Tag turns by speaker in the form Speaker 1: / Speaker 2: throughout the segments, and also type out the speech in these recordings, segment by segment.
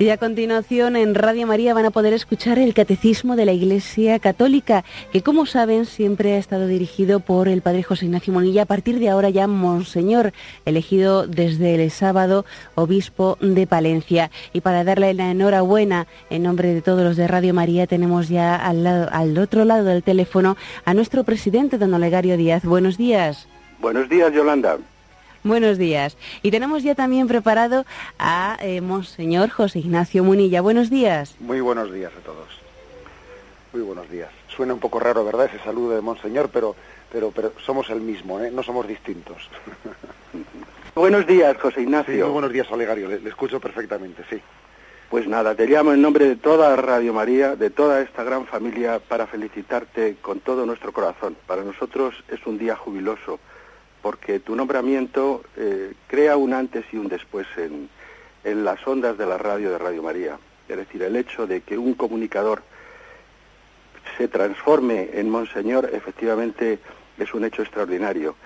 Speaker 1: Y a continuación en Radio María van a poder escuchar el Catecismo de la Iglesia Católica, que como saben siempre ha estado dirigido por el Padre José Ignacio Monilla, a partir de ahora ya Monseñor, elegido desde el sábado Obispo de Palencia. Y para darle la enhorabuena en nombre de todos los de Radio María, tenemos ya al, al otro lado del teléfono a nuestro presidente, don Olegario Díaz. Buenos días.
Speaker 2: Buenos días, Yolanda.
Speaker 1: Buenos días. Y tenemos ya también preparado a eh, Monseñor José Ignacio Munilla. Buenos días.
Speaker 3: Muy buenos días a todos. Muy buenos días. Suena un poco raro, ¿verdad? Ese saludo de Monseñor, pero, pero, pero somos el mismo, ¿eh? No somos distintos.
Speaker 2: buenos días, José Ignacio.
Speaker 3: Sí, muy buenos días, Olegario. Le, le escucho perfectamente, sí.
Speaker 2: Pues nada, te llamo en nombre de toda Radio María, de toda esta gran familia, para felicitarte con todo nuestro corazón. Para nosotros es un día jubiloso porque tu nombramiento eh, crea un antes y un después en, en las ondas de la radio de Radio María. Es decir, el hecho de que un comunicador se transforme en Monseñor efectivamente es un hecho extraordinario.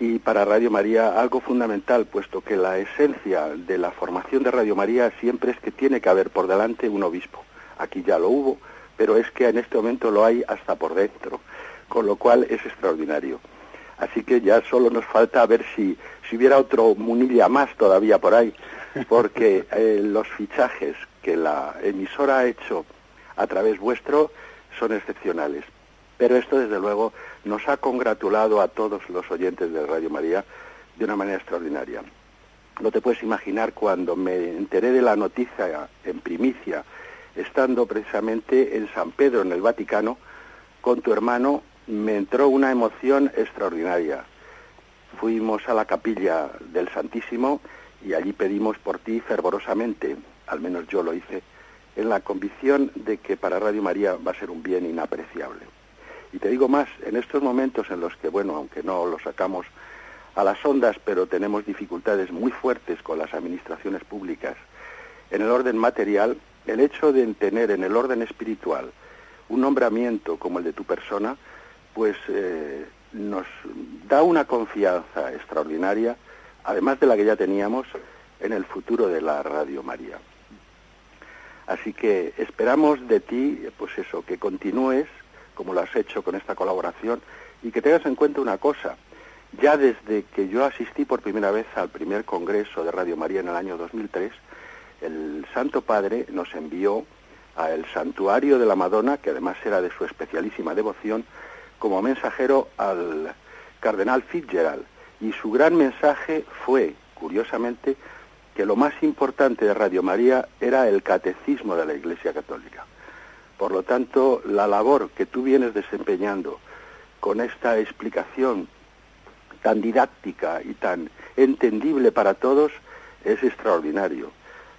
Speaker 2: Y para Radio María algo fundamental, puesto que la esencia de la formación de Radio María siempre es que tiene que haber por delante un obispo. Aquí ya lo hubo, pero es que en este momento lo hay hasta por dentro, con lo cual es extraordinario. Así que ya solo nos falta ver si, si hubiera otro Munilla más todavía por ahí, porque eh, los fichajes que la emisora ha hecho a través vuestro son excepcionales. Pero esto, desde luego, nos ha congratulado a todos los oyentes de Radio María de una manera extraordinaria. No te puedes imaginar cuando me enteré de la noticia en primicia, estando precisamente en San Pedro, en el Vaticano, con tu hermano me entró una emoción extraordinaria. Fuimos a la capilla del Santísimo y allí pedimos por ti fervorosamente, al menos yo lo hice, en la convicción de que para Radio María va a ser un bien inapreciable. Y te digo más, en estos momentos en los que, bueno, aunque no lo sacamos a las ondas, pero tenemos dificultades muy fuertes con las administraciones públicas, en el orden material, el hecho de tener en el orden espiritual un nombramiento como el de tu persona, pues eh, nos da una confianza extraordinaria, además de la que ya teníamos, en el futuro de la Radio María. Así que esperamos de ti, pues eso, que continúes como lo has hecho con esta colaboración y que tengas en cuenta una cosa. Ya desde que yo asistí por primera vez al primer congreso de Radio María en el año 2003, el Santo Padre nos envió al santuario de la Madonna, que además era de su especialísima devoción, como mensajero al cardenal Fitzgerald y su gran mensaje fue, curiosamente, que lo más importante de Radio María era el catecismo de la Iglesia Católica. Por lo tanto, la labor que tú vienes desempeñando con esta explicación tan didáctica y tan entendible para todos es extraordinario.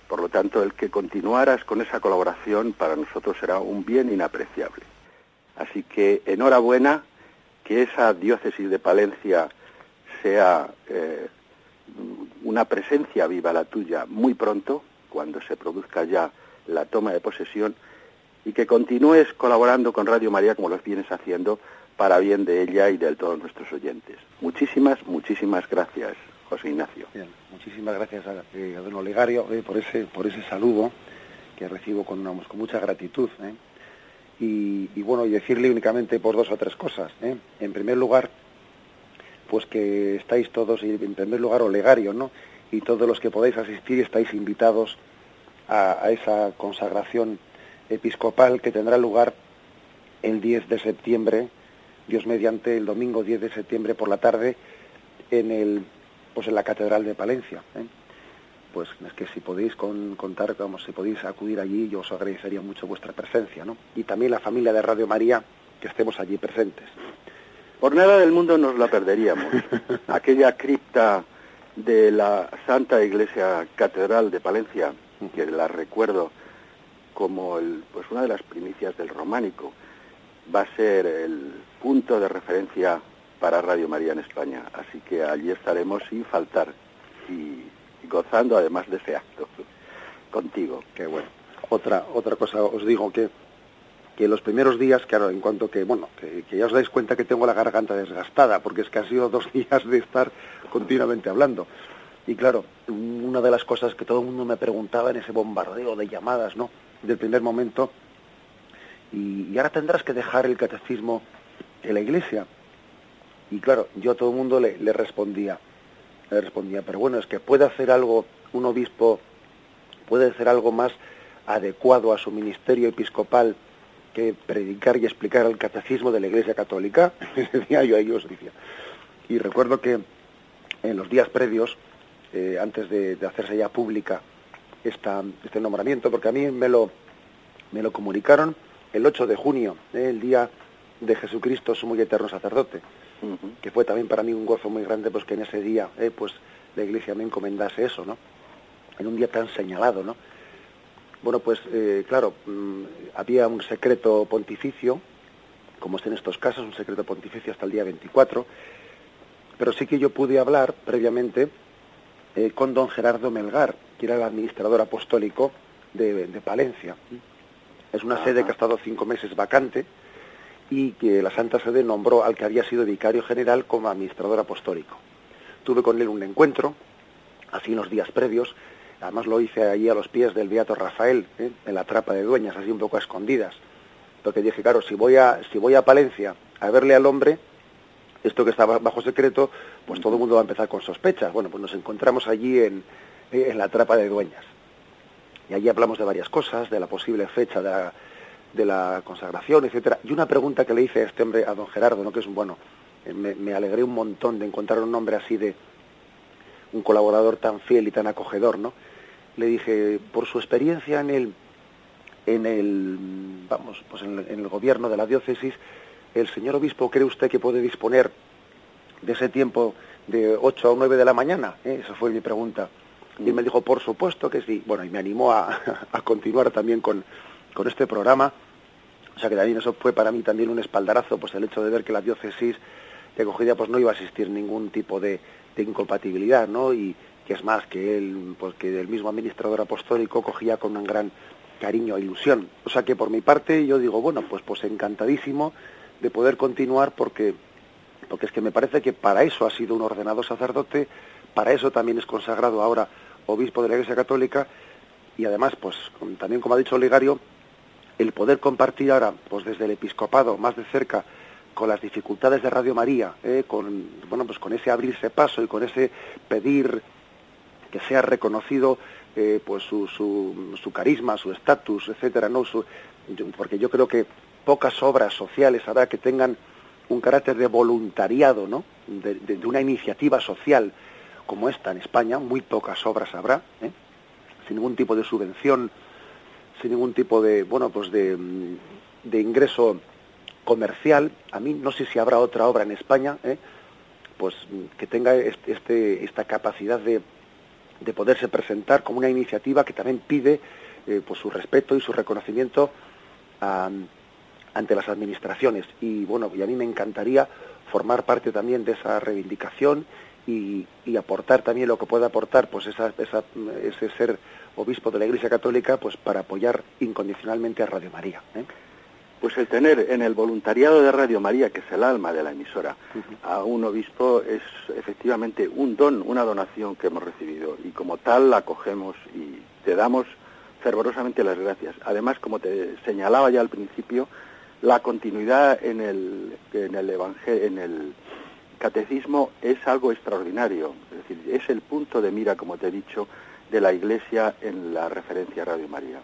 Speaker 2: Por lo tanto, el que continuaras con esa colaboración para nosotros será un bien inapreciable. Así que enhorabuena, que esa diócesis de Palencia sea eh, una presencia viva la tuya muy pronto, cuando se produzca ya la toma de posesión, y que continúes colaborando con Radio María como lo vienes haciendo para bien de ella y de todos nuestros oyentes. Muchísimas, muchísimas gracias, José Ignacio.
Speaker 3: Bien, muchísimas gracias a, eh, don Olegario eh, por, ese, por ese saludo que recibo con mucha gratitud. Y, y, bueno, y decirle únicamente por dos o tres cosas. ¿eh? En primer lugar, pues que estáis todos, en primer lugar Olegario, ¿no? Y todos los que podáis asistir estáis invitados a, a esa consagración episcopal que tendrá lugar el 10 de septiembre, Dios mediante el domingo 10 de septiembre por la tarde, en el pues en la Catedral de Palencia. ¿eh? Pues es que si podéis contar, vamos, si podéis acudir allí, yo os agradecería mucho vuestra presencia, ¿no? Y también la familia de Radio María, que estemos allí presentes.
Speaker 2: Por nada del mundo nos la perderíamos. Aquella cripta de la Santa Iglesia Catedral de Palencia, que la recuerdo como el, pues una de las primicias del románico, va a ser el punto de referencia para Radio María en España. Así que allí estaremos sin faltar. Y gozando además de ese acto contigo.
Speaker 3: Qué bueno. Otra, otra cosa os digo que que los primeros días, claro, en cuanto que, bueno, que, ya os dais cuenta que tengo la garganta desgastada, porque es que ha sido dos días de estar continuamente hablando. Y claro, una de las cosas que todo el mundo me preguntaba en ese bombardeo de llamadas, ¿no? Del primer momento, y, ahora tendrás que dejar el catecismo en la iglesia. Y claro, yo a todo el mundo le respondía, le respondía, pero bueno, es que puede hacer algo un obispo, puede hacer algo más adecuado a su ministerio episcopal que predicar y explicar el catecismo de la Iglesia Católica, decía yo a ellos, decía. Y recuerdo que en los días previos, eh, antes de, hacerse ya pública esta, este nombramiento, porque a mí me lo, me lo comunicaron el 8 de junio, eh, el día de Jesucristo, su muy eterno sacerdote, que fue también para mí un gozo muy grande, pues que en ese día, eh, pues la Iglesia me encomendase eso, ¿no? En un día tan señalado, ¿no? Bueno, pues eh, claro, mm, había un secreto pontificio, como es en estos casos, un secreto pontificio hasta el día 24, pero sí que yo pude hablar previamente eh, con don Gerardo Melgar, que era el administrador apostólico de, Palencia. Es una sede que ha estado cinco meses vacante y que la Santa Sede nombró al que había sido vicario general como administrador apostólico. Tuve con él un encuentro, así en los días previos, Además lo hice allí a los pies del Beato Rafael, ¿eh? en la trapa de dueñas, así un poco a escondidas. Porque dije, claro, si voy a, si voy a Palencia a verle al hombre, esto que estaba bajo secreto, pues todo el mundo va a empezar con sospechas. Bueno, pues nos encontramos allí en, eh, en la trapa de dueñas. Y allí hablamos de varias cosas, de la posible fecha de la, de la consagración, etcétera. Y una pregunta que le hice a este hombre, a don Gerardo, ¿no? que es un bueno, eh, me, me alegré un montón de encontrar un hombre así de, un colaborador tan fiel y tan acogedor, ¿no? Le dije, por su experiencia en el, en el, vamos, pues en, el gobierno de la diócesis, ¿el señor obispo cree usted que puede disponer de ese tiempo de 8 a 9 de la mañana? ¿Eh? Esa fue mi pregunta. Y me dijo, por supuesto que sí. Bueno, y me animó a, a continuar también con, con, este programa. O sea que también eso fue para mí también un espaldarazo, pues el hecho de ver que la diócesis de acogida pues no iba a existir ningún tipo de, de incompatibilidad, ¿no? Y que es más que él, pues que el mismo administrador apostólico cogía con un gran cariño e ilusión. O sea que por mi parte yo digo, bueno, pues pues encantadísimo de poder continuar porque porque es que me parece que para eso ha sido un ordenado sacerdote, para eso también es consagrado ahora obispo de la Iglesia Católica y además, pues también como ha dicho Oligario, el poder compartir ahora, pues desde el episcopado más de cerca, con las dificultades de Radio María, eh, con bueno pues con ese abrirse paso y con ese pedir que sea reconocido eh, pues su, su, su, carisma, su estatus, etcétera, no porque yo creo que pocas obras sociales habrá que tengan un carácter de voluntariado, ¿no? De, una iniciativa social como esta en España, muy pocas obras habrá, ¿eh? sin ningún tipo de subvención, sin ningún tipo de bueno pues de, de ingreso comercial, a mí no sé si habrá otra obra en España, ¿eh? pues que tenga este, esta capacidad de, de, poderse presentar como una iniciativa que también pide eh, pues su respeto y su reconocimiento ante las administraciones. Y bueno, y a mí me encantaría formar parte también de esa reivindicación y, aportar también lo que pueda aportar pues esa, ese ser obispo de la Iglesia Católica pues para apoyar incondicionalmente a Radio María. ¿eh?
Speaker 2: Pues el tener en el voluntariado de Radio María, que es el alma de la emisora, a un obispo es efectivamente un don, una donación que hemos recibido y como tal la acogemos y te damos fervorosamente las gracias. Además, como te señalaba ya al principio, la continuidad en el, en el, en el catecismo es algo extraordinario, es decir, es el punto de mira, como te he dicho, de la Iglesia en la referencia a Radio María.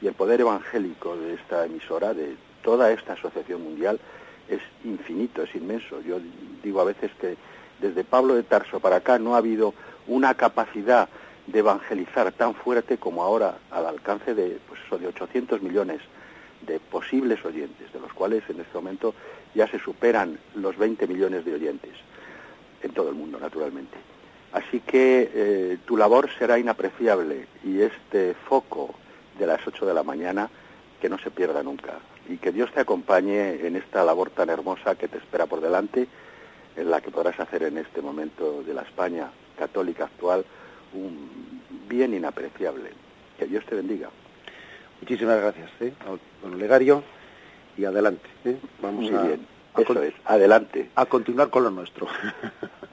Speaker 2: Y el poder evangélico de esta emisora, de toda esta asociación mundial es infinito, es inmenso. Yo digo a veces que desde Pablo de Tarso para acá no ha habido una capacidad de evangelizar tan fuerte como ahora al alcance de, pues de 800 millones de posibles oyentes, de los cuales en este momento ya se superan los 20 millones de oyentes en todo el mundo, naturalmente. Así que eh, tu labor será inapreciable y este foco de las 8 de la mañana que no se pierda nunca y que Dios te acompañe en esta labor tan hermosa que te espera por delante, en la que podrás hacer en este momento de la España católica actual un bien inapreciable. Que Dios te bendiga.
Speaker 3: Muchísimas gracias, ¿eh? don Legario, y adelante. ¿eh?
Speaker 2: Vamos Muy a, bien, eso es, adelante.
Speaker 3: A continuar con lo nuestro.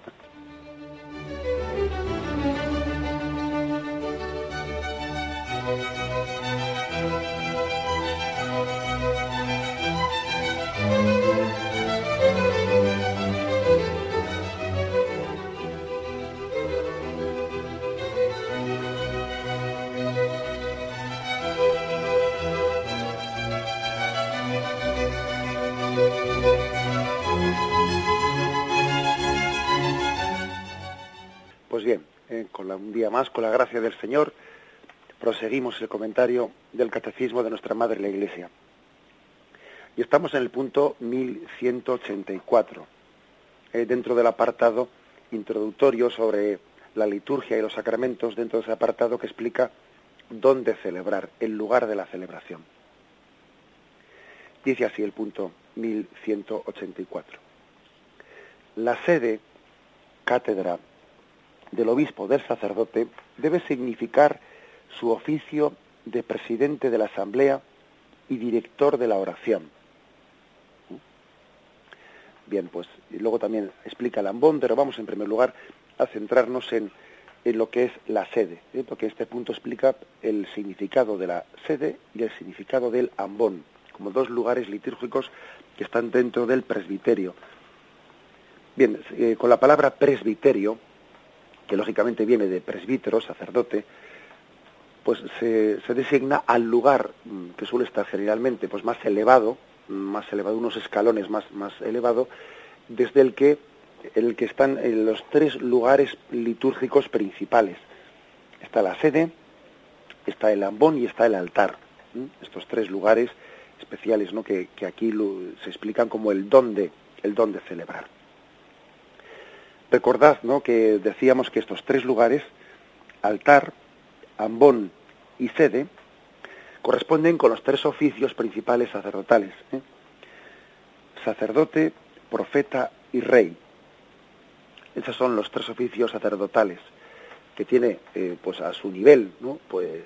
Speaker 3: más, con la gracia del Señor, proseguimos el comentario del Catecismo de nuestra Madre la Iglesia. Y estamos en el punto 1184, eh, dentro del apartado introductorio sobre la liturgia y los sacramentos, dentro de ese apartado que explica dónde celebrar, el lugar de la celebración. Dice así el punto 1184. La sede, cátedra del obispo del sacerdote debe significar su oficio de presidente de la asamblea y director de la oración. Bien, pues y luego también explica Lambón, pero vamos en primer lugar a centrarnos en, en lo que es la sede, ¿eh? porque este punto explica el significado de la sede y el significado del ambón, como dos lugares litúrgicos que están dentro del presbiterio. Bien, eh, con la palabra presbiterio que lógicamente viene de presbítero, sacerdote, pues se, designa al lugar mm, que suele estar generalmente pues más elevado, más elevado, unos escalones más, más elevado, desde el que, el que están los tres lugares litúrgicos principales. Está la sede, está el ambón y está el altar. Estos tres lugares especiales ¿no? que, que aquí se explican como el don de, el don de celebrar. Recordad ¿no? que decíamos que estos tres lugares, altar, ambón y sede, corresponden con los tres oficios principales sacerdotales. ¿eh? Sacerdote, profeta y rey. Esos son los tres oficios sacerdotales que tiene eh, pues a su nivel ¿no? pues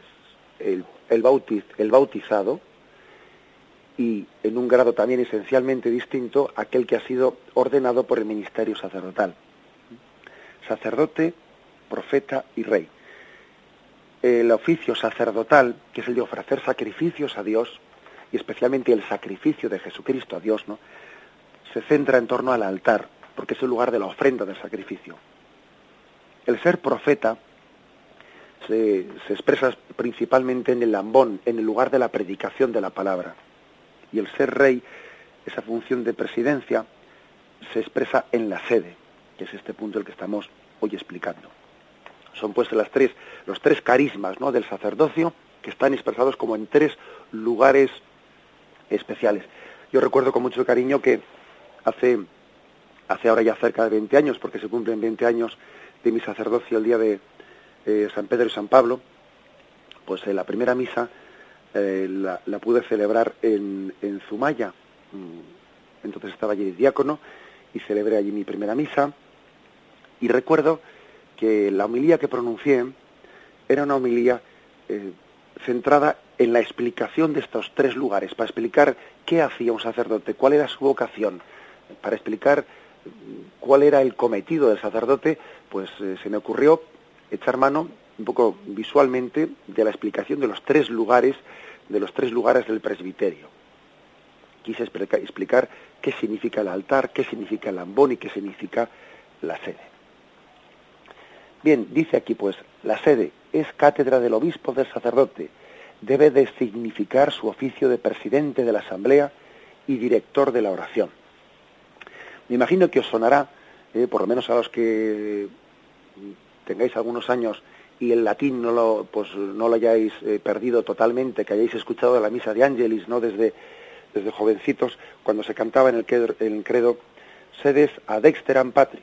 Speaker 3: el, el, bautiz, el bautizado y en un grado también esencialmente distinto aquel que ha sido ordenado por el ministerio sacerdotal sacerdote, profeta y rey. El oficio sacerdotal, que es el de ofrecer sacrificios a Dios, y especialmente el sacrificio de Jesucristo a Dios, ¿no? se centra en torno al altar, porque es el lugar de la ofrenda del sacrificio. El ser profeta se, se, expresa principalmente en el lambón, en el lugar de la predicación de la palabra. Y el ser rey, esa función de presidencia, se expresa en la sede, que es este punto el que estamos hoy explicando. Son pues las tres, los tres carismas ¿no? del sacerdocio que están expresados como en tres lugares especiales. Yo recuerdo con mucho cariño que hace, hace ahora ya cerca de 20 años, porque se cumplen 20 años de mi sacerdocio el día de eh, San Pedro y San Pablo, pues en la primera misa eh, la, la, pude celebrar en, en Zumaya. Mm, entonces estaba allí el diácono y celebré allí mi primera misa y recuerdo que la homilía que pronuncié era una homilía eh, centrada en la explicación de estos tres lugares, para explicar qué hacía un sacerdote, cuál era su vocación, para explicar mm, cuál era el cometido del sacerdote, pues eh, se me ocurrió echar mano un poco visualmente de la explicación de los tres lugares, de los tres lugares del presbiterio. Quise explicar qué significa el altar, qué significa el ambón y qué significa la sede. Bien, dice aquí pues, la sede es cátedra del obispo del sacerdote, debe de significar su oficio de presidente de la asamblea y director de la oración. Me imagino que os sonará, eh, por lo menos a los que tengáis algunos años y el latín no lo, pues, no lo hayáis eh, perdido totalmente, que hayáis escuchado la misa de Ángelis, ¿no? Desde, desde jovencitos, cuando se cantaba en el credo, en el credo sedes ad exteram patri.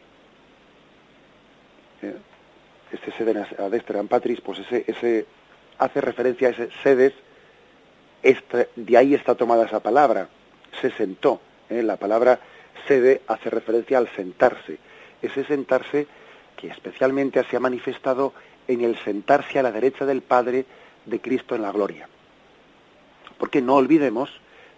Speaker 3: Eh, este sede adestram patris, pues ese, ese hace referencia a ese sedes, de ahí está tomada esa palabra, se sentó. ¿eh? La palabra sede hace referencia al sentarse. Ese sentarse que especialmente se ha manifestado en el sentarse a la derecha del Padre de Cristo en la gloria. Porque no olvidemos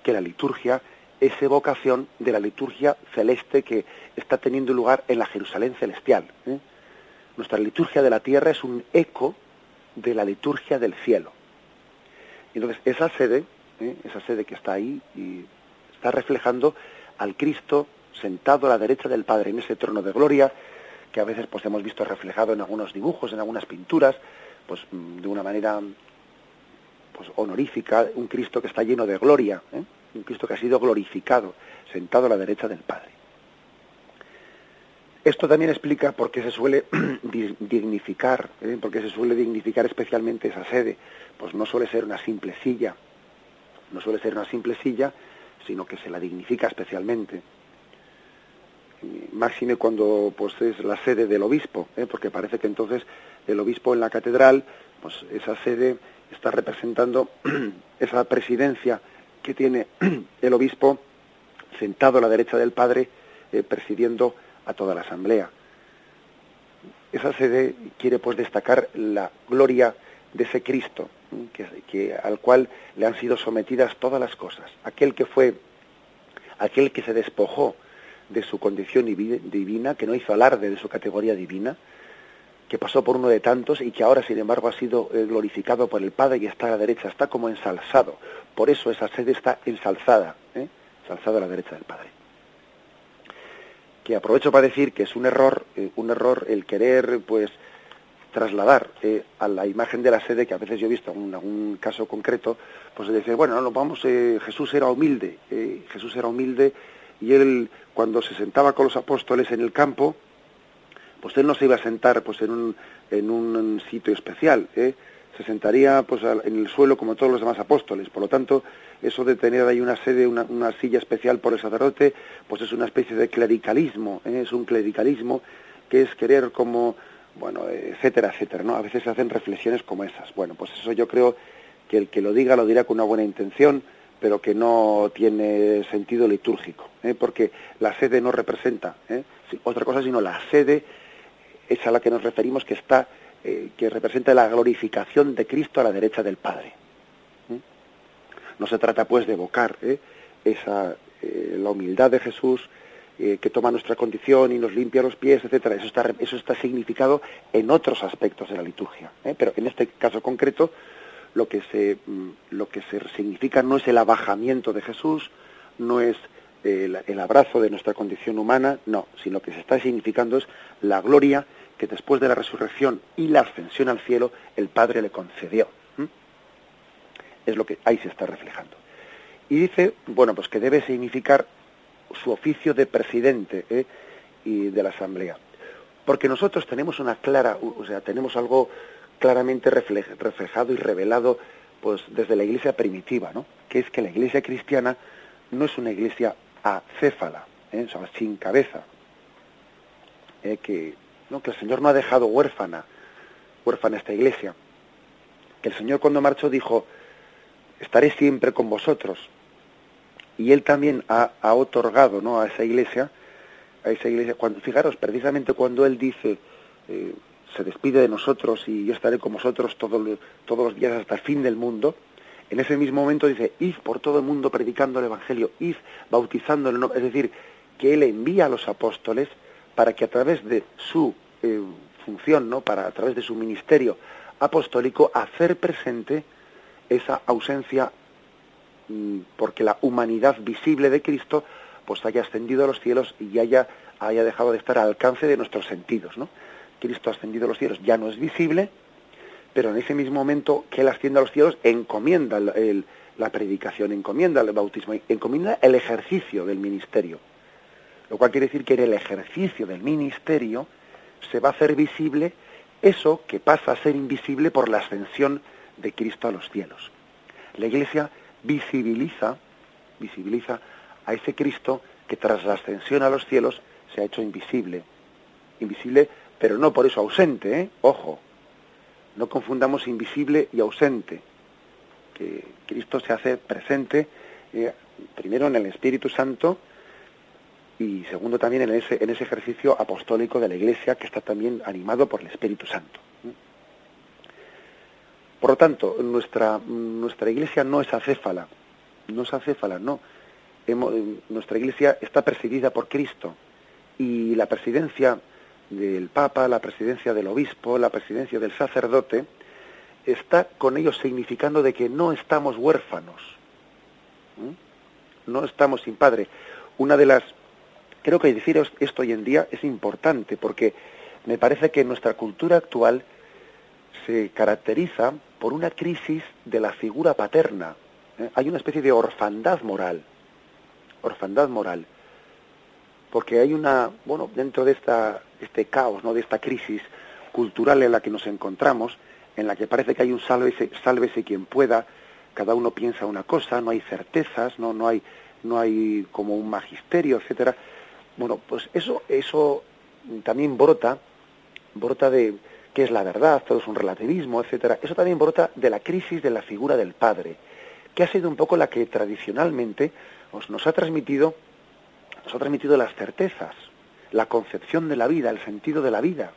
Speaker 3: que la liturgia es evocación de la liturgia celeste que está teniendo lugar en la Jerusalén celestial. ¿eh? Nuestra liturgia de la tierra es un eco de la liturgia del cielo. Y entonces esa sede, ¿eh? esa sede que está ahí, y está reflejando al Cristo sentado a la derecha del Padre en ese trono de gloria, que a veces pues hemos visto reflejado en algunos dibujos, en algunas pinturas, pues de una manera pues honorífica, un Cristo que está lleno de gloria, ¿eh? un Cristo que ha sido glorificado, sentado a la derecha del Padre. Esto también explica por qué se suele dignificar, ¿eh? por qué se suele dignificar especialmente esa sede. Pues no suele ser una simple silla, no suele ser una simple silla, sino que se la dignifica especialmente. Máxime cuando pues es la sede del obispo, ¿eh? porque parece que entonces el obispo en la catedral, pues esa sede está representando esa presidencia que tiene el obispo sentado a la derecha del padre, eh, presidiendo a toda la asamblea. Esa sede quiere pues destacar la gloria de ese Cristo, que, al cual le han sido sometidas todas las cosas. Aquel que fue, aquel que se despojó de su condición divina, que no hizo alarde de su categoría divina, que pasó por uno de tantos y que ahora, sin embargo, ha sido eh, glorificado por el Padre y está a la derecha, está como ensalzado. Por eso esa sede está ensalzada, ¿eh? ensalzada a la derecha del Padre que aprovecho para decir que es un error, eh, un error el querer, pues, trasladar eh, a la imagen de la sede, que a veces yo he visto en algún caso concreto, pues se dice, bueno, no, vamos, eh, Jesús era humilde, Jesús era humilde y él cuando se sentaba con los apóstoles en el campo, pues él no se iba a sentar pues en un, en un sitio especial, se sentaría pues en el suelo como todos los demás apóstoles. Por lo tanto, eso de tener ahí una sede, una, silla especial por el sacerdote, pues es una especie de clericalismo, ¿eh? es un clericalismo que es querer como, bueno, etcétera, etcétera, ¿no? A veces se hacen reflexiones como esas. Bueno, pues eso yo creo que el que lo diga lo dirá con una buena intención, pero que no tiene sentido litúrgico, ¿eh? porque la sede no representa ¿eh? otra cosa, sino la sede es a la que nos referimos que está eh, que representa la glorificación de Cristo a la derecha del Padre. No se trata pues de evocar ¿eh? esa, eh, la humildad de Jesús que toma nuestra condición y nos limpia los pies, etcétera. Eso está, eso está significado en otros aspectos de la liturgia. Pero en este caso concreto, lo que se, mm, lo que se significa no es el abajamiento de Jesús, no es el, el, abrazo de nuestra condición humana, no, sino que se está significando es la gloria que después de la resurrección y la ascensión al cielo, el Padre le concedió. Es lo que ahí se está reflejando. Y dice, bueno, pues que debe significar su oficio de presidente ¿eh? y de la Asamblea. Porque nosotros tenemos una clara, o sea, tenemos algo claramente reflejado y revelado pues desde la iglesia primitiva, ¿no? Que es que la iglesia cristiana no es una iglesia acéfala, ¿eh? o sea, sin cabeza, ¿eh? que que el Señor no ha dejado huérfana, huérfana esta iglesia, que el Señor cuando marchó dijo, estaré siempre con vosotros. Y Él también ha, otorgado ¿no? a esa iglesia, a esa iglesia, cuando, fijaros, precisamente cuando Él dice, eh, se despide de nosotros y yo estaré con vosotros todos, todos los días hasta el fin del mundo, en ese mismo momento dice, id por todo el mundo predicando el Evangelio, id bautizando, es decir, que Él envía a los apóstoles para que a través de su eh, función, ¿no? Para a través de su ministerio apostólico hacer presente esa ausencia mm, porque la humanidad visible de Cristo pues haya ascendido a los cielos y haya, haya dejado de estar al alcance de nuestros sentidos, ¿no? Cristo ha ascendido a los cielos, ya no es visible, pero en ese mismo momento que Él asciende a los cielos, encomienda la predicación, encomienda el bautismo, encomienda el ejercicio del ministerio. Lo cual quiere decir que en el ejercicio del ministerio se va a hacer visible eso que pasa a ser invisible por la ascensión de Cristo a los cielos. La Iglesia visibiliza, visibiliza a ese Cristo que tras la ascensión a los cielos se ha hecho invisible. Invisible, pero no por eso ausente, ¿eh? Ojo, no confundamos invisible y ausente. Que Cristo se hace presente eh, primero en el Espíritu Santo, y segundo también en ese, en ese ejercicio apostólico de la Iglesia que está también animado por el Espíritu Santo. Por lo tanto, nuestra, nuestra Iglesia no es acéfala, no es acéfala, no. nuestra Iglesia está presidida por Cristo y la presidencia del Papa, la presidencia del Obispo, la presidencia del sacerdote, está con ellos significando de que no estamos huérfanos, no estamos sin padre. Una de las Creo que deciros esto hoy en día es importante porque me parece que nuestra cultura actual se caracteriza por una crisis de la figura paterna. ¿eh? Hay una especie de orfandad moral. Orfandad moral. porque hay una, bueno, dentro de esta, este caos, ¿no? de esta crisis cultural en la que nos encontramos, en la que parece que hay un sálvese, sálvese quien pueda, cada uno piensa una cosa, no hay certezas, no, no hay, no hay como un magisterio, etcétera. Bueno, pues eso, eso también brota, brota de qué es la verdad, todo es un relativismo, etcétera. Eso también brota de la crisis de la figura del padre, que ha sido un poco la que tradicionalmente nos ha transmitido, nos ha transmitido las certezas, la concepción de la vida, el sentido de la vida.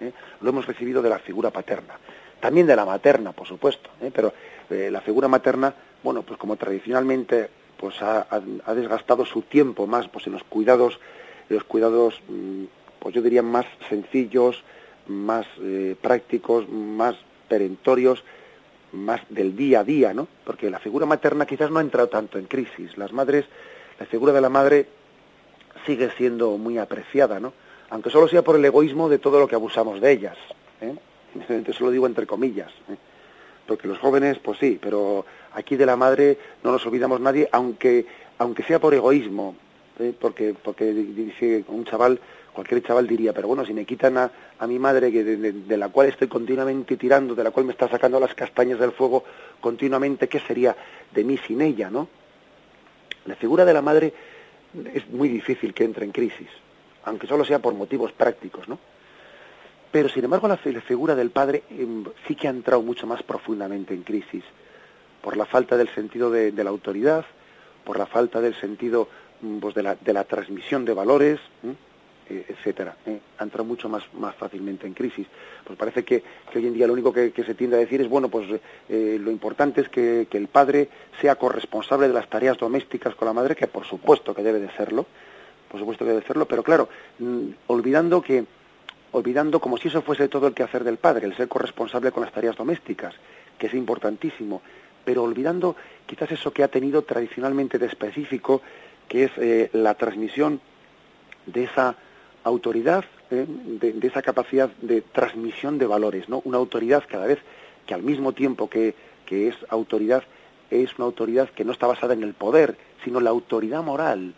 Speaker 3: ¿eh? Lo hemos recibido de la figura paterna, también de la materna, por supuesto, ¿eh? pero eh, la figura materna, bueno, pues como tradicionalmente pues ha, desgastado su tiempo más pues en los cuidados, los cuidados, mm, pues yo diría más sencillos, más prácticos, más perentorios, más del día a día, ¿no? Porque la figura materna quizás no ha entrado tanto en crisis. Las madres, la figura de la madre sigue siendo muy apreciada, ¿no? Aunque solo sea por el egoísmo de todo lo que abusamos de ellas. ¿eh? Eso lo digo entre comillas. ¿eh? Porque los jóvenes, pues sí, pero aquí de la madre no nos olvidamos nadie, aunque, aunque sea por egoísmo. ¿eh? Porque, porque dice un chaval, cualquier chaval diría, pero bueno, si me quitan a, a mi madre, que de, la cual estoy continuamente tirando, de la cual me está sacando las castañas del fuego continuamente, ¿qué sería de mí sin ella, no? La figura de la madre es muy difícil que entre en crisis, aunque solo sea por motivos prácticos, ¿no? Pero sin embargo la, figura del padre em, sí que ha entrado mucho más profundamente en crisis, por la falta del sentido de, la autoridad, por la falta del sentido mm, pues, de, la, de, la, transmisión de valores, etcétera. ¿eh? Ha entrado mucho más, más fácilmente en crisis. Pues parece que, hoy en día lo único que, se tiende a decir es, bueno, pues eh, lo importante es que, el padre sea corresponsable de las tareas domésticas con la madre, que por supuesto que debe de serlo, por supuesto que debe de serlo, pero claro, mm, olvidando que olvidando como si eso fuese todo el quehacer del padre, el ser corresponsable con las tareas domésticas, que es importantísimo, pero olvidando quizás eso que ha tenido tradicionalmente de específico, que es la transmisión de esa autoridad, ¿eh? de, esa capacidad de transmisión de valores, ¿no? Una autoridad cada vez que al mismo tiempo que, que es autoridad, es una autoridad que no está basada en el poder, sino la autoridad moral,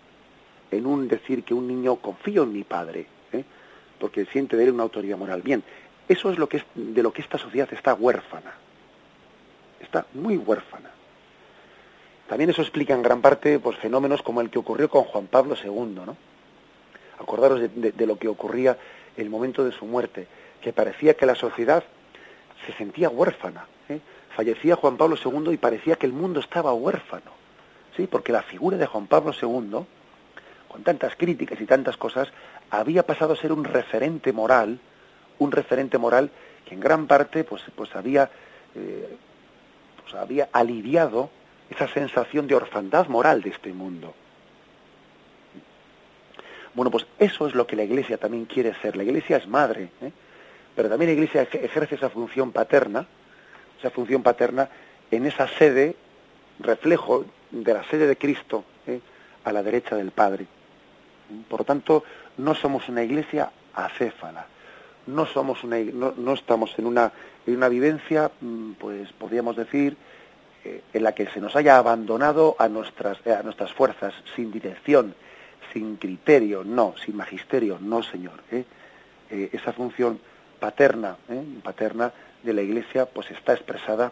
Speaker 3: en un decir que un niño confío en mi padre, ¿eh? porque siente de él una autoridad moral. Bien, eso es lo que es, de lo que esta sociedad está huérfana, está muy huérfana. También eso explica en gran parte pues, fenómenos como el que ocurrió con Juan Pablo II, ¿no? Acordaros de, lo que ocurría el momento de su muerte, que parecía que la sociedad se sentía huérfana. ¿eh? Fallecía Juan Pablo II y parecía que el mundo estaba huérfano. ¿sí? Porque la figura de Juan Pablo II, con tantas críticas y tantas cosas, había pasado a ser un referente moral, un referente moral que en gran parte pues, pues había, eh, pues había aliviado esa sensación de orfandad moral de este mundo. Bueno, pues eso es lo que la Iglesia también quiere ser. La Iglesia es madre, ¿eh? pero también la Iglesia ejerce esa función paterna, esa función paterna en esa sede, reflejo de la sede de Cristo, ¿eh? a la derecha del Padre. Por tanto, no somos una Iglesia acéfala, no somos una, no, estamos en una, en una vivencia, mm, pues podríamos decir, eh, en la que se nos haya abandonado a nuestras, a nuestras fuerzas, sin dirección, sin criterio, no, sin magisterio, no, Señor. ¿eh? Eh, esa función paterna, ¿eh? paterna de la Iglesia, pues está expresada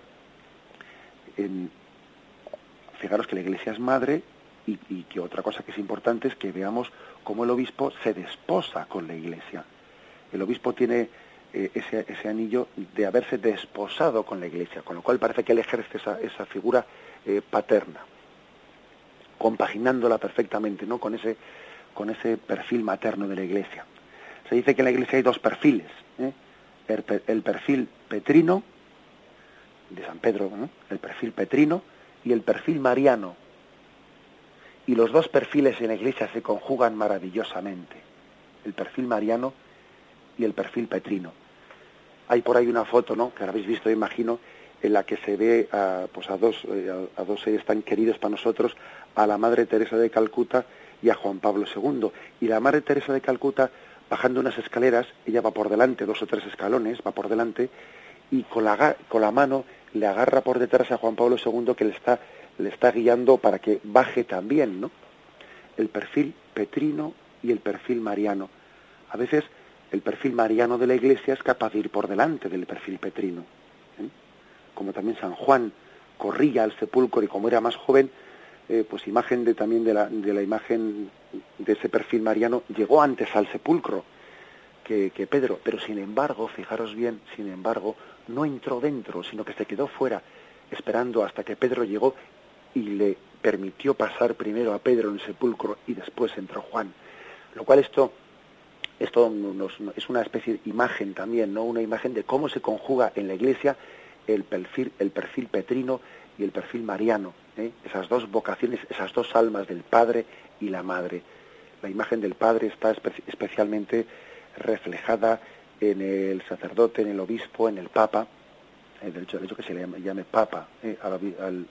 Speaker 3: en, fijaros que la Iglesia es madre y, que otra cosa que es importante es que veamos cómo el obispo se desposa con la Iglesia. El obispo tiene ese, anillo de haberse desposado con la Iglesia, con lo cual parece que él ejerce esa figura paterna compaginándola perfectamente ¿no? con, ese, con ese perfil materno de la Iglesia. Se dice que en la Iglesia hay dos perfiles, ¿eh? el, perfil petrino, de San Pedro, el perfil petrino y el perfil mariano. Y los dos perfiles en la Iglesia se conjugan maravillosamente, el perfil mariano y el perfil petrino. Hay por ahí una foto, ¿no? que habéis visto, imagino, en la que se ve a, pues a, dos, eh, a, dos seres tan queridos para nosotros, a la Madre Teresa de Calcuta y a Juan Pablo II. Y la Madre Teresa de Calcuta, bajando unas escaleras, ella va por delante, dos o tres escalones, va por delante, y con la, con la mano le agarra por detrás a Juan Pablo II que le está, le está guiando para que baje también, ¿no? El perfil petrino y el perfil mariano. A veces el perfil mariano de la Iglesia es capaz de ir por delante del perfil petrino. Como también San Juan corría al sepulcro y como era más joven, eh, pues imagen de también de la, de la imagen de ese perfil mariano llegó antes al sepulcro que, que Pedro, pero sin embargo, fijaros bien, sin embargo, no entró dentro, sino que se quedó fuera, esperando hasta que Pedro llegó y le permitió pasar primero a Pedro en el sepulcro y después entró Juan. Lo cual esto, esto es una especie de imagen también, ¿no? Una imagen de cómo se conjuga en la iglesia el perfil, el perfil petrino y el perfil mariano, ¿eh? esas dos vocaciones, esas dos almas del Padre y la Madre. La imagen del Padre está especialmente reflejada en el sacerdote, en el obispo, en el Papa. El eh, hecho, hecho que se le llame, Papa ¿eh? al,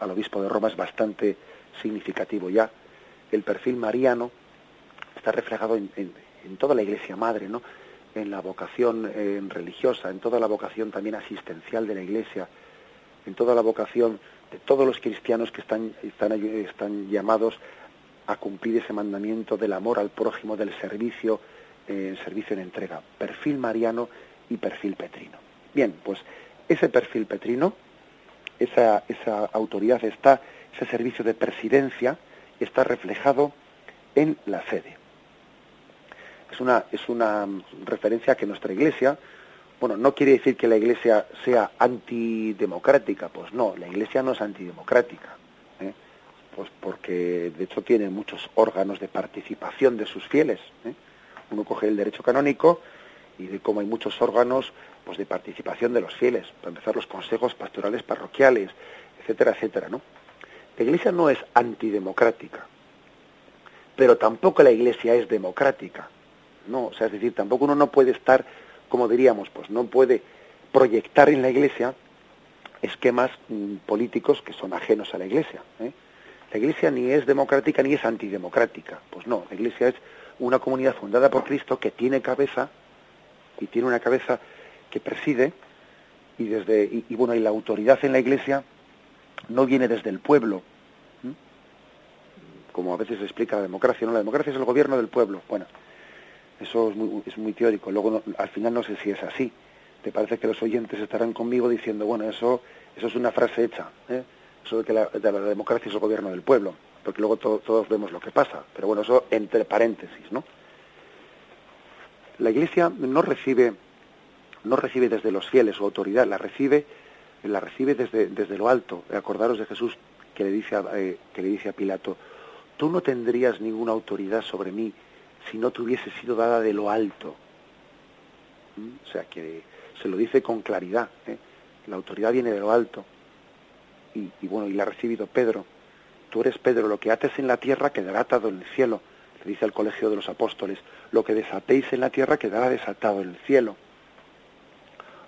Speaker 3: al, obispo de Roma es bastante significativo ya. El perfil mariano está reflejado en, en, toda la Iglesia Madre, ¿no? En la vocación religiosa, en toda la vocación también asistencial de la Iglesia, en toda la vocación de todos los cristianos que están, están, están llamados a cumplir ese mandamiento del amor al prójimo, del servicio, eh, servicio en entrega, perfil mariano y perfil petrino. Bien, pues ese perfil petrino, esa, esa autoridad está, ese servicio de presidencia está reflejado en la sede. Es una, es una referencia que nuestra iglesia, bueno, no quiere decir que la Iglesia sea antidemocrática, pues no, la Iglesia no es antidemocrática, ¿eh? pues porque de hecho tiene muchos órganos de participación de sus fieles. ¿eh? Uno coge el derecho canónico y de cómo hay muchos órganos pues de participación de los fieles, para empezar los consejos pastorales parroquiales, etcétera, etcétera, ¿no? La Iglesia no es antidemocrática, pero tampoco la Iglesia es democrática, no, o sea, es decir, tampoco uno no puede estar como diríamos, pues no puede proyectar en la Iglesia esquemas mm, políticos que son ajenos a la Iglesia. ¿eh? La Iglesia ni es democrática ni es antidemocrática. Pues no, la Iglesia es una comunidad fundada por Cristo que tiene cabeza y tiene una cabeza que preside y desde y, bueno y la autoridad en la Iglesia no viene desde el pueblo como a veces se explica la democracia no la democracia es el gobierno del pueblo bueno eso es muy, es muy teórico. Luego, al final, no sé si es así. Te parece que los oyentes estarán conmigo diciendo, bueno, eso, eso es una frase hecha. ¿eh? De que la, democracia es el gobierno del pueblo. Porque luego todos vemos lo que pasa. Pero bueno, eso entre paréntesis, ¿no? La Iglesia no recibe, no recibe desde los fieles su autoridad, la recibe, la recibe desde, desde lo alto. Acordaros de Jesús que le dice eh, que le dice a Pilato, tú no tendrías ninguna autoridad sobre mí si no te hubiese sido dada de lo alto. ¿Mm? O sea, que se lo dice con claridad. ¿eh? La autoridad viene de lo alto. Y, bueno, y la ha recibido Pedro. Tú eres Pedro, lo que ates en la tierra quedará atado en el cielo. Le dice al colegio de los apóstoles, lo que desatéis en la tierra quedará desatado en el cielo.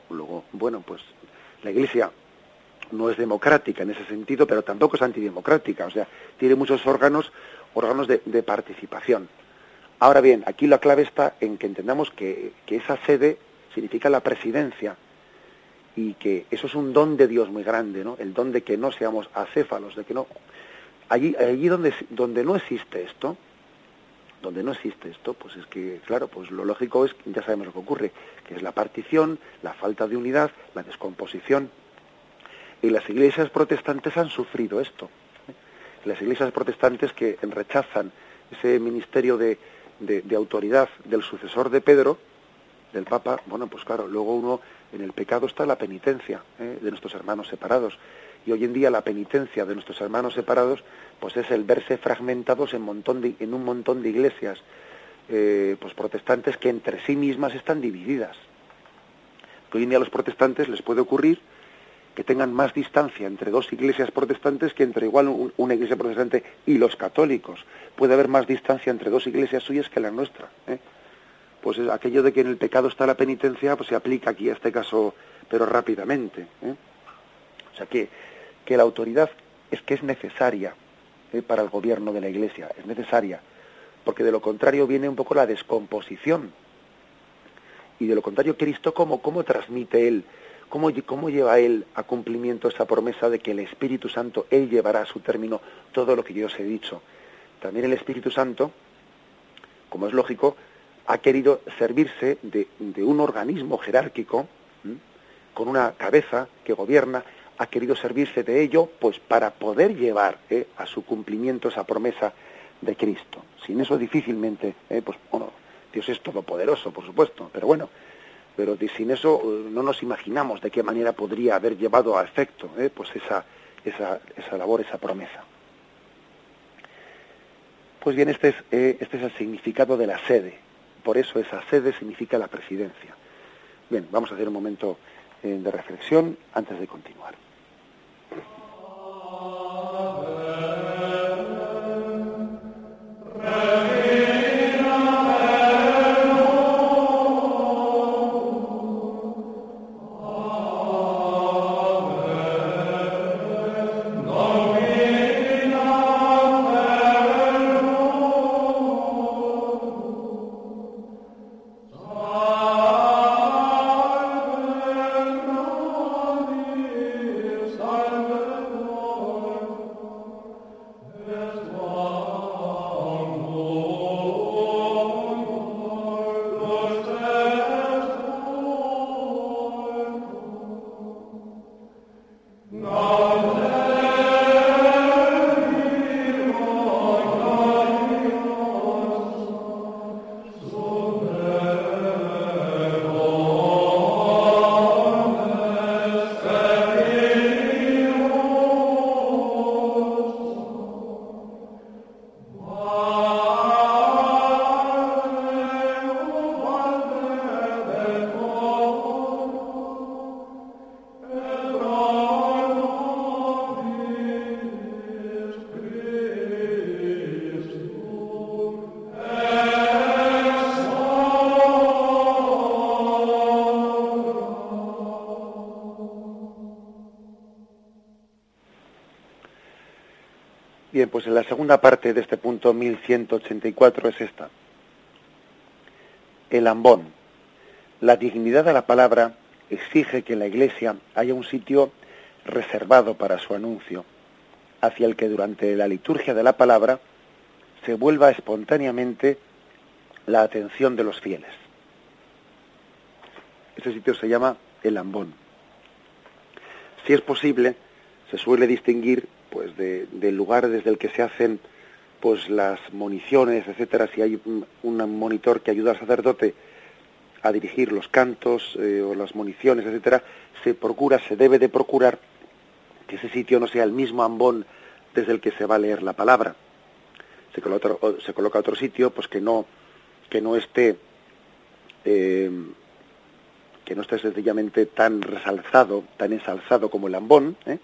Speaker 3: Luego, bueno, pues la Iglesia no es democrática en ese sentido, pero tampoco es antidemocrática. O sea, tiene muchos órganos, órganos de participación. Ahora bien, aquí la clave está en que entendamos que, esa sede significa la presidencia y que eso es un don de Dios muy grande, ¿no? El don de que no seamos acéfalos, de que no... Allí, allí donde, donde no existe esto, donde no existe esto, pues es que, claro, pues lo lógico es, ya sabemos lo que ocurre, que es la partición, la falta de unidad, la descomposición. Y las iglesias protestantes han sufrido esto. Las iglesias protestantes que rechazan ese ministerio de, de, autoridad del sucesor de Pedro, del Papa, bueno, pues claro, luego uno en el pecado está la penitencia ¿eh? de nuestros hermanos separados. Y hoy en día la penitencia de nuestros hermanos separados, pues es el verse fragmentados en, montón de, en un montón de iglesias eh, pues protestantes que entre sí mismas están divididas. Que hoy en día a los protestantes les puede ocurrir que tengan más distancia entre dos iglesias protestantes que entre igual una iglesia protestante y los católicos. Puede haber más distancia entre dos iglesias suyas que la nuestra. ¿eh? Pues aquello de que en el pecado está la penitencia, pues se aplica aquí a este caso, pero rápidamente. ¿eh? O sea que, que la autoridad es que es necesaria ¿eh? para el gobierno de la iglesia, es necesaria, porque de lo contrario viene un poco la descomposición. Y de lo contrario, Cristo, ¿cómo, cómo transmite él? ¿Cómo, lleva Él a cumplimiento esa promesa de que el Espíritu Santo, Él llevará a su término todo lo que yo os he dicho? También el Espíritu Santo como es lógico, ha querido servirse de, un organismo jerárquico con una cabeza que gobierna, ha querido servirse de ello pues para poder llevar ¿eh? a su cumplimiento esa promesa de Cristo. Sin eso difícilmente, ¿eh? pues bueno, Dios es todopoderoso, por supuesto, pero bueno, pero sin eso eh, no nos imaginamos de qué manera podría haber llevado a efecto pues esa, esa, esa labor, esa promesa. Pues bien, este es, este es el significado de la sede. Por eso esa sede significa la presidencia. Bien, vamos a hacer un momento de reflexión antes de continuar. Pues en la segunda parte de este punto 1184 es esta. El ambón. La dignidad de la palabra exige que en la Iglesia haya un sitio reservado para su anuncio, hacia el que durante la liturgia de la palabra se vuelva espontáneamente la atención de los fieles. Ese sitio se llama el ambón. Si es posible, se suele distinguir pues del lugar desde el que se hacen pues las municiones, etcétera, si hay un, monitor que ayuda al sacerdote a dirigir los cantos eh, o las municiones, etcétera, se procura, se debe de procurar que ese sitio no sea el mismo ambón desde el que se va a leer la palabra. Se coloca otro, se coloca otro sitio, pues que no que no esté eh, que no esté sencillamente tan resalzado, tan ensalzado como el ambón, ¿eh?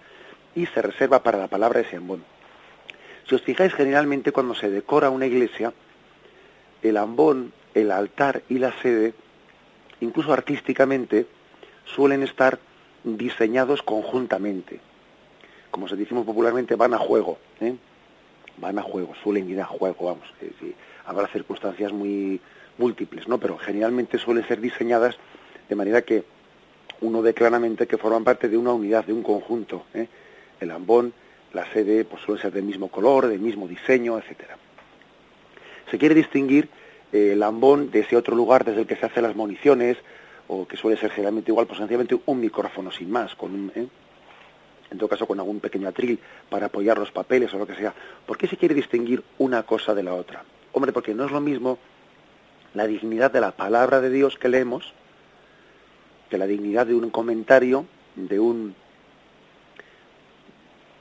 Speaker 3: Y se reserva para la palabra de ambón. Si os fijáis, generalmente cuando se decora una iglesia, el ambón, el altar y la sede, incluso artísticamente, suelen estar diseñados conjuntamente. Como se decimos popularmente, van a juego. ¿eh? Van a juego, suelen ir a juego, vamos. habrá circunstancias muy múltiples, ¿no? Pero generalmente suelen ser diseñadas de manera que uno ve claramente que forman parte de una unidad, de un conjunto. ¿eh? El ambón, la sede pues suele ser del mismo color, del mismo diseño, etcétera. Se quiere distinguir eh, el ambón de ese otro lugar desde el que se hacen las municiones, o que suele ser generalmente igual, pues sencillamente un micrófono sin más, con un, ¿eh? en todo caso con algún pequeño atril para apoyar los papeles o lo que sea. ¿Por qué se quiere distinguir una cosa de la otra? Hombre, porque no es lo mismo la dignidad de la palabra de Dios que leemos que la dignidad de un comentario, de un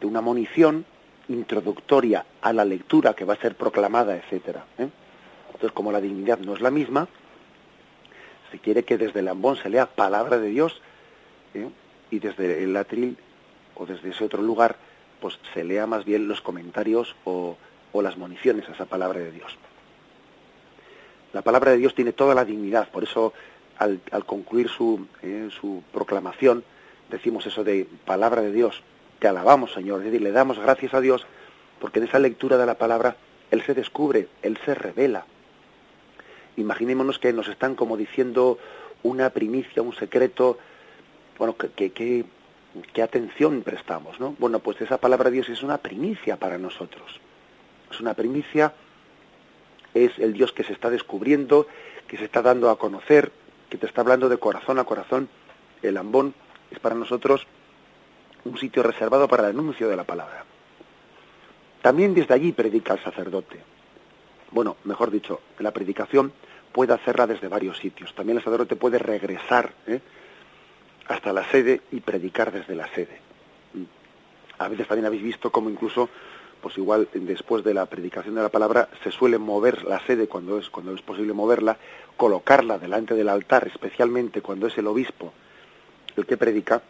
Speaker 3: de una munición introductoria a la lectura que va a ser proclamada, etcétera. ¿eh? Entonces, como la dignidad no es la misma, se quiere que desde el ambón se lea palabra de Dios ¿eh? y desde el atril o desde ese otro lugar, pues se lea más bien los comentarios o, las municiones a esa palabra de Dios. La palabra de Dios tiene toda la dignidad, por eso al, concluir su, ¿eh? su proclamación decimos eso de palabra de Dios, te alabamos, Señor, es decir, le damos gracias a Dios porque en esa lectura de la palabra Él se descubre, Él se revela. Imaginémonos que nos están como diciendo una primicia, un secreto, bueno, que, que, atención prestamos, ¿no? Bueno, pues esa palabra de Dios es una primicia para nosotros. Es una primicia es el Dios que se está descubriendo, que se está dando a conocer, que te está hablando de corazón a corazón. El ambón es para nosotros un sitio reservado para el anuncio de la palabra. También desde allí predica el sacerdote. Bueno, mejor dicho, la predicación puede hacerla desde varios sitios. También el sacerdote puede regresar ¿eh? hasta la sede y predicar desde la sede. A veces también habéis visto cómo incluso, pues igual después de la predicación de la palabra, se suele mover la sede cuando es, cuando es posible moverla, colocarla delante del altar, especialmente cuando es el obispo el que predica,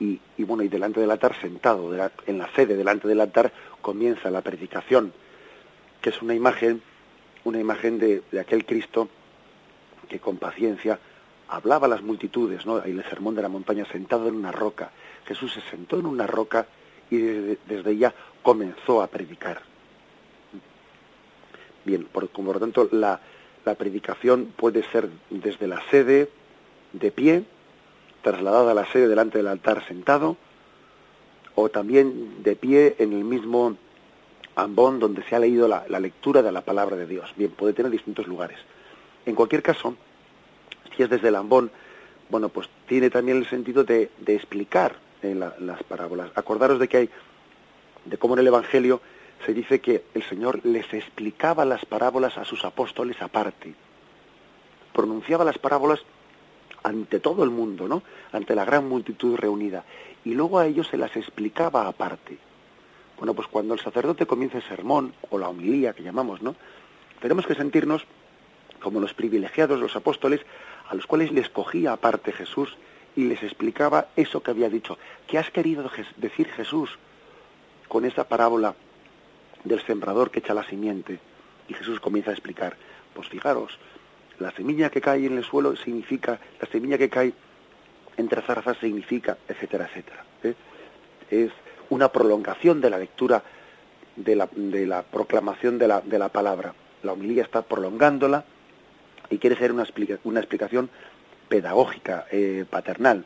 Speaker 3: y, bueno, y delante del altar, sentado en la sede delante del altar, comienza la predicación, que es una imagen, una imagen de, de aquel Cristo que con paciencia hablaba a las multitudes, ¿no? Ahí el sermón de la montaña sentado en una roca. Jesús se sentó en una roca y desde, ella comenzó a predicar. Bien, por, por lo tanto la, la predicación puede ser desde la sede, de pie, trasladada a la sede delante del altar sentado, o también de pie en el mismo ambón donde se ha leído la, la lectura de la palabra de Dios. Bien, puede tener distintos lugares. En cualquier caso, si es desde el ambón, bueno, pues tiene también el sentido de, explicar eh, las parábolas. Acordaros de que hay, de cómo en el Evangelio se dice que el Señor les explicaba las parábolas a sus apóstoles aparte. Pronunciaba las parábolas ante todo el mundo, ¿no? Ante la gran multitud reunida. Y luego a ellos se las explicaba aparte. Bueno, pues cuando el sacerdote comienza el sermón, o la homilía que llamamos, ¿no? Tenemos que sentirnos como los privilegiados, los apóstoles, a los cuales les cogía aparte Jesús y les explicaba eso que había dicho. ¿Qué has querido decir Jesús con esa parábola del sembrador que echa la simiente? Y Jesús comienza a explicar, pues fijaros, la semilla que cae en el suelo significa, la semilla que cae entre zarzas significa, etcétera, etcétera. ¿eh? Es una prolongación de la lectura de la, de la proclamación de la, de la palabra. La homilía está prolongándola y quiere ser una, una explicación pedagógica, eh, paternal.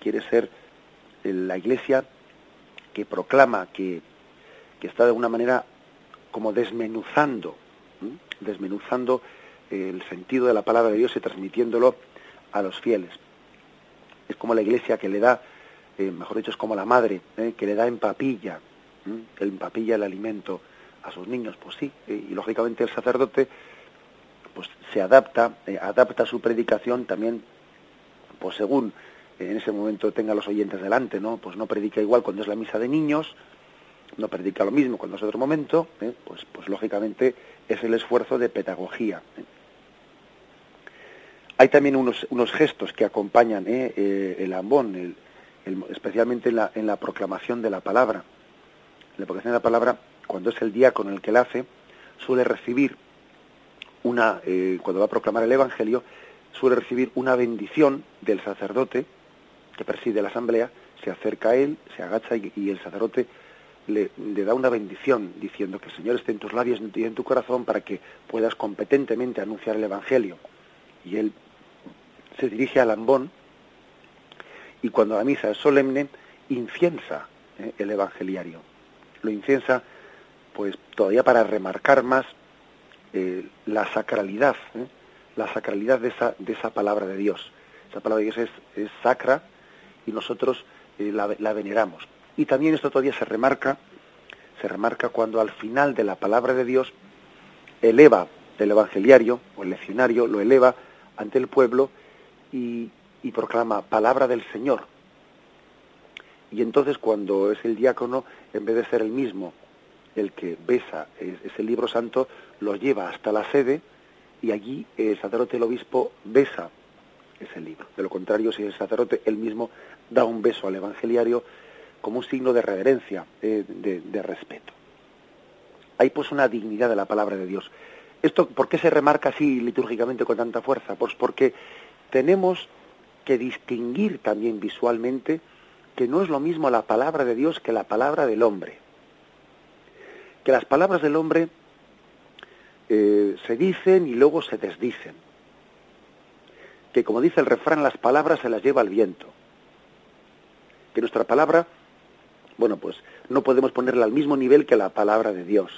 Speaker 3: Quiere ser la Iglesia que proclama, que, que, está de alguna manera como desmenuzando, desmenuzando el sentido de la palabra de Dios y transmitiéndolo a los fieles. Es como la Iglesia que le da, eh, mejor dicho, es como la madre, que le da en papilla, el empapilla el alimento a sus niños. Pues sí, y lógicamente el sacerdote pues se adapta, eh, adapta su predicación también, pues según eh, en ese momento tenga los oyentes delante, ¿no? Pues no predica igual cuando es la misa de niños, no predica lo mismo cuando es otro momento, ¿eh? pues, pues lógicamente es el esfuerzo de pedagogía. Hay también unos, unos gestos que acompañan el ambón, especialmente en la, en la proclamación de la palabra. La proclamación de la palabra, cuando es el diácono el que la hace, suele recibir una, eh, cuando va a proclamar el Evangelio, suele recibir una bendición del sacerdote que preside la asamblea, se acerca a él, se agacha y, el sacerdote le, da una bendición diciendo que el Señor esté en tus labios y en tu corazón para que puedas competentemente anunciar el Evangelio. Y él se dirige al ambón y cuando la misa es solemne, inciensa eh, el evangeliario. Lo inciensa pues todavía para remarcar más eh, la sacralidad, ¿eh? la sacralidad de esa, de esa palabra de Dios. Esa palabra de Dios es, sacra y nosotros la, la, veneramos. Y también esto todavía se remarca, se remarca cuando al final de la palabra de Dios eleva el evangeliario o el leccionario, lo eleva ante el pueblo y, y proclama palabra del Señor. Y entonces cuando es el diácono, en vez de ser el mismo el que besa ese libro santo, lo lleva hasta la sede y allí el sacerdote, el obispo, besa ese libro. De lo contrario, si el sacerdote él mismo da un beso al evangeliario como un signo de reverencia, de, respeto. Hay pues una dignidad de la palabra de Dios. ¿Esto por qué se remarca así litúrgicamente con tanta fuerza? Pues porque tenemos que distinguir también visualmente que no es lo mismo la palabra de Dios que la palabra del hombre que las palabras del hombre eh, se dicen y luego se desdicen. Que como dice el refrán, las palabras se las lleva el viento. Que nuestra palabra, bueno, pues no podemos ponerla al mismo nivel que la palabra de Dios.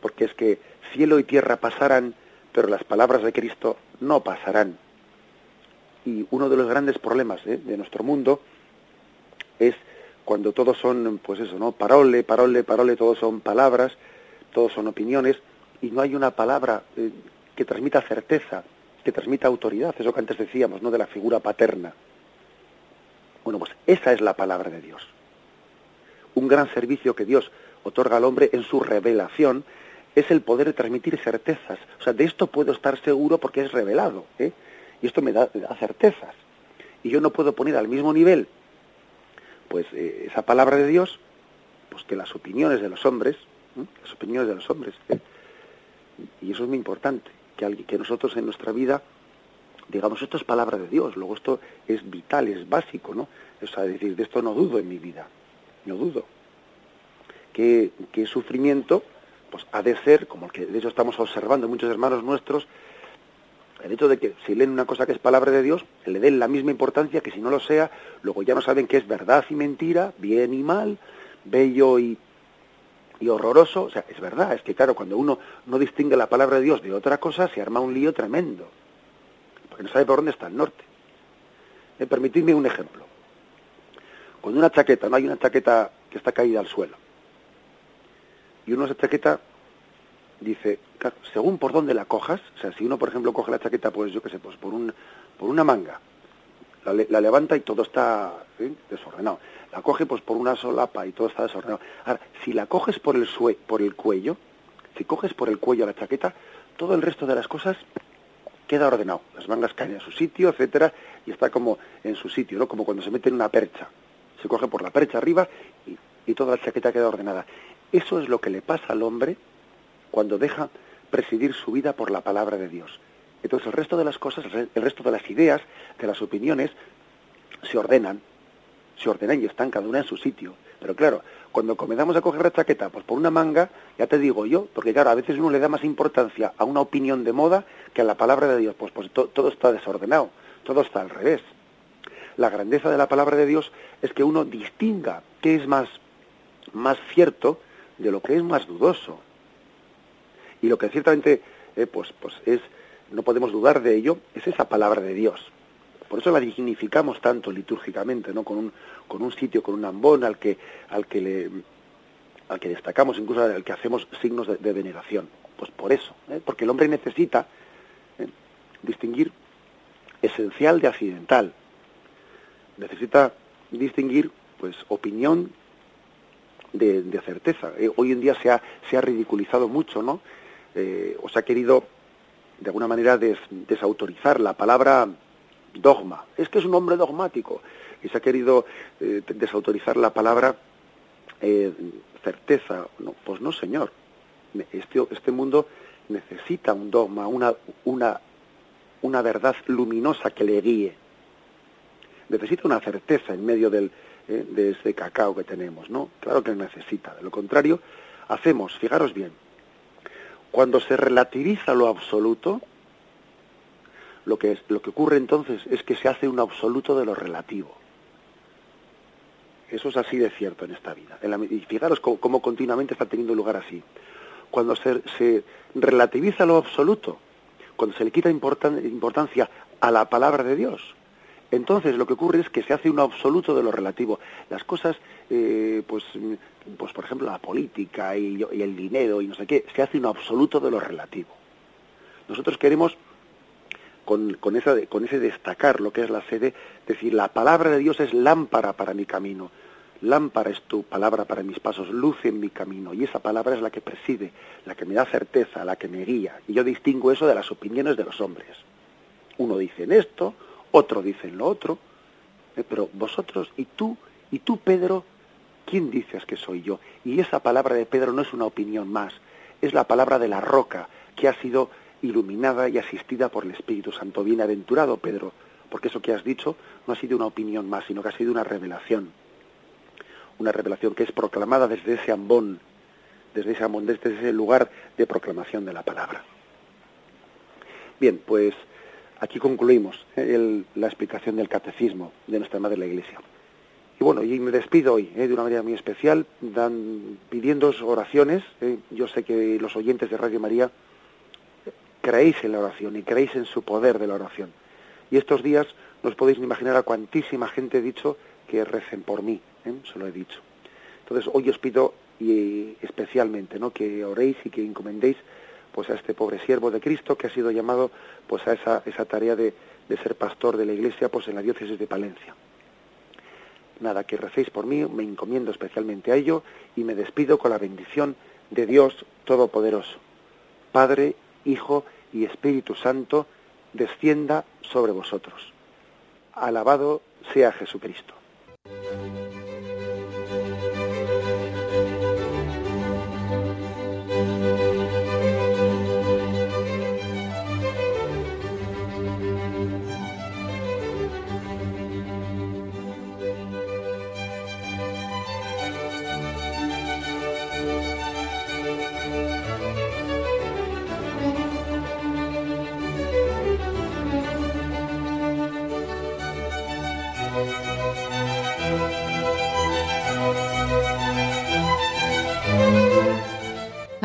Speaker 3: porque es que cielo y tierra pasarán, pero las palabras de Cristo no pasarán. Y uno de los grandes problemas ¿eh? de nuestro mundo es cuando todos son, pues eso, ¿no? Parole, parole, parole, todos son palabras, todos son opiniones, y no hay una palabra eh, que transmita certeza, que transmita autoridad, eso que antes decíamos, ¿no? De la figura paterna. Bueno, pues esa es la palabra de Dios. Un gran servicio que Dios otorga al hombre en su revelación es el poder de transmitir certezas. O sea, de esto puedo estar seguro porque es revelado. ¿eh? Y esto me da, certezas. Y yo no puedo poner al mismo nivel pues eh, esa palabra de Dios pues que las opiniones de los hombres, las opiniones de los hombres. ¿eh? Y eso es muy importante, que, que nosotros en nuestra vida digamos, esto es palabra de Dios, luego esto es vital, es básico, ¿no? O sea, decir, de esto no dudo en mi vida, no dudo. Que, que sufrimiento, pues ha de ser, como el que de hecho estamos observando muchos hermanos nuestros, el hecho de que si leen una cosa que es palabra de Dios, le den la misma importancia que si no lo sea, luego ya no saben qué es verdad y mentira, bien y mal, bello y, y horroroso. O sea, es verdad, es que claro, cuando uno no distingue la palabra de Dios de otra cosa, se arma un lío tremendo, porque no sabe por dónde está el norte. Eh, permitidme un ejemplo. Cuando una chaqueta, no hay una chaqueta que está caída al suelo, y uno esa chaqueta dice, según por dónde la cojas, o sea, si uno, por ejemplo, coge la chaqueta, pues yo qué sé, pues por, un, por una manga, la, levanta y todo está desordenado. La coge pues por una solapa y todo está desordenado. Ahora, si la coges por el, sue, por el cuello, si coges por el cuello la chaqueta, todo el resto de las cosas queda ordenado. Las mangas caen en su sitio, etcétera, y está como en su sitio, ¿no? Como cuando se mete en una percha. Coge por la percha arriba y, y toda la chaqueta queda ordenada. Eso es lo que le pasa al hombre cuando deja presidir su vida por la palabra de Dios. Entonces el resto de las cosas, el resto de las ideas, de las opiniones, se ordenan, se ordenan y están cada una en su sitio. Pero claro, cuando comenzamos a coger la chaqueta pues por una manga, ya te digo yo, porque claro, a veces uno le da más importancia a una opinión de moda que a la palabra de Dios, pues, pues todo está desordenado, todo está al revés. La grandeza de la palabra de Dios es que uno distinga qué es más, más cierto de lo que es más dudoso. Y lo que ciertamente eh, pues, pues es, no podemos dudar de ello, es esa palabra de Dios. Por eso la dignificamos tanto litúrgicamente, ¿no? Con un, con un sitio, con un ambón al que, al que le al que destacamos, incluso al que hacemos signos de, veneración. Pues por eso, ¿eh? porque el hombre necesita ¿eh? distinguir esencial de accidental. Necesita distinguir pues opinión de, certeza. Eh, hoy en día se ha, se ha ridiculizado mucho, ¿no? Eh, o se ha querido, de alguna manera, desautorizar la palabra dogma. Es que es un hombre dogmático. Y se ha querido eh, desautorizar la palabra certeza. No, pues no, señor. Este, este mundo necesita un dogma, una, una, una verdad luminosa que le guíe. Necesita una certeza en medio del, ¿eh? de ese cacao que tenemos, ¿no? Claro que necesita. De lo contrario, hacemos, fijaros bien, cuando se relativiza lo absoluto, lo que, es, lo que ocurre entonces es que se hace un absoluto de lo relativo. Eso es así de cierto en esta vida. y fijaros cómo, continuamente está teniendo lugar así. Cuando se, se relativiza lo absoluto, cuando se le quita importancia a la palabra de Dios, entonces lo que ocurre es que se hace un absoluto de lo relativo. Las cosas, eh, pues, pues por ejemplo la política y, el dinero y no sé qué, se hace un absoluto de lo relativo. Nosotros queremos con, con, esa, con ese destacar lo que es la sede, decir, la palabra de Dios es lámpara para mi camino, lámpara es tu palabra para mis pasos, luz en mi camino, y esa palabra es la que preside, la que me da certeza, la que me guía, y yo distingo eso de las opiniones de los hombres. Uno dice en esto, otro dice lo otro, eh, pero vosotros y tú, y tú Pedro, ¿quién dices que soy yo? Y esa palabra de Pedro no es una opinión más, es la palabra de la roca que ha sido iluminada y asistida por el Espíritu Santo. Bienaventurado Pedro, porque eso que has dicho no ha sido una opinión más, sino que ha sido una revelación. Una revelación que es proclamada desde ese ambón, desde ese ambón, desde ese lugar de proclamación de la palabra. Bien, pues Aquí concluimos ¿eh? la explicación del catecismo de nuestra Madre la Iglesia. Y bueno, y me despido hoy ¿eh? de una manera muy especial, dan, pidiendo oraciones. ¿eh? Yo sé que los oyentes de Radio María creéis en la oración y creéis en su poder de la oración. Y estos días no os podéis imaginar a cuantísima gente he dicho que recen por mí, ¿eh? se lo he dicho. Entonces hoy os pido y especialmente ¿no? que oréis y que encomendéis pues a este pobre siervo de Cristo que ha sido llamado pues a esa, esa tarea de, de ser pastor de la iglesia pues en la diócesis de Palencia. Nada, que recéis por mí, me encomiendo especialmente a ello y me despido con la bendición de Dios Todopoderoso. Padre, Hijo y Espíritu Santo, descienda sobre vosotros. Alabado sea Jesucristo.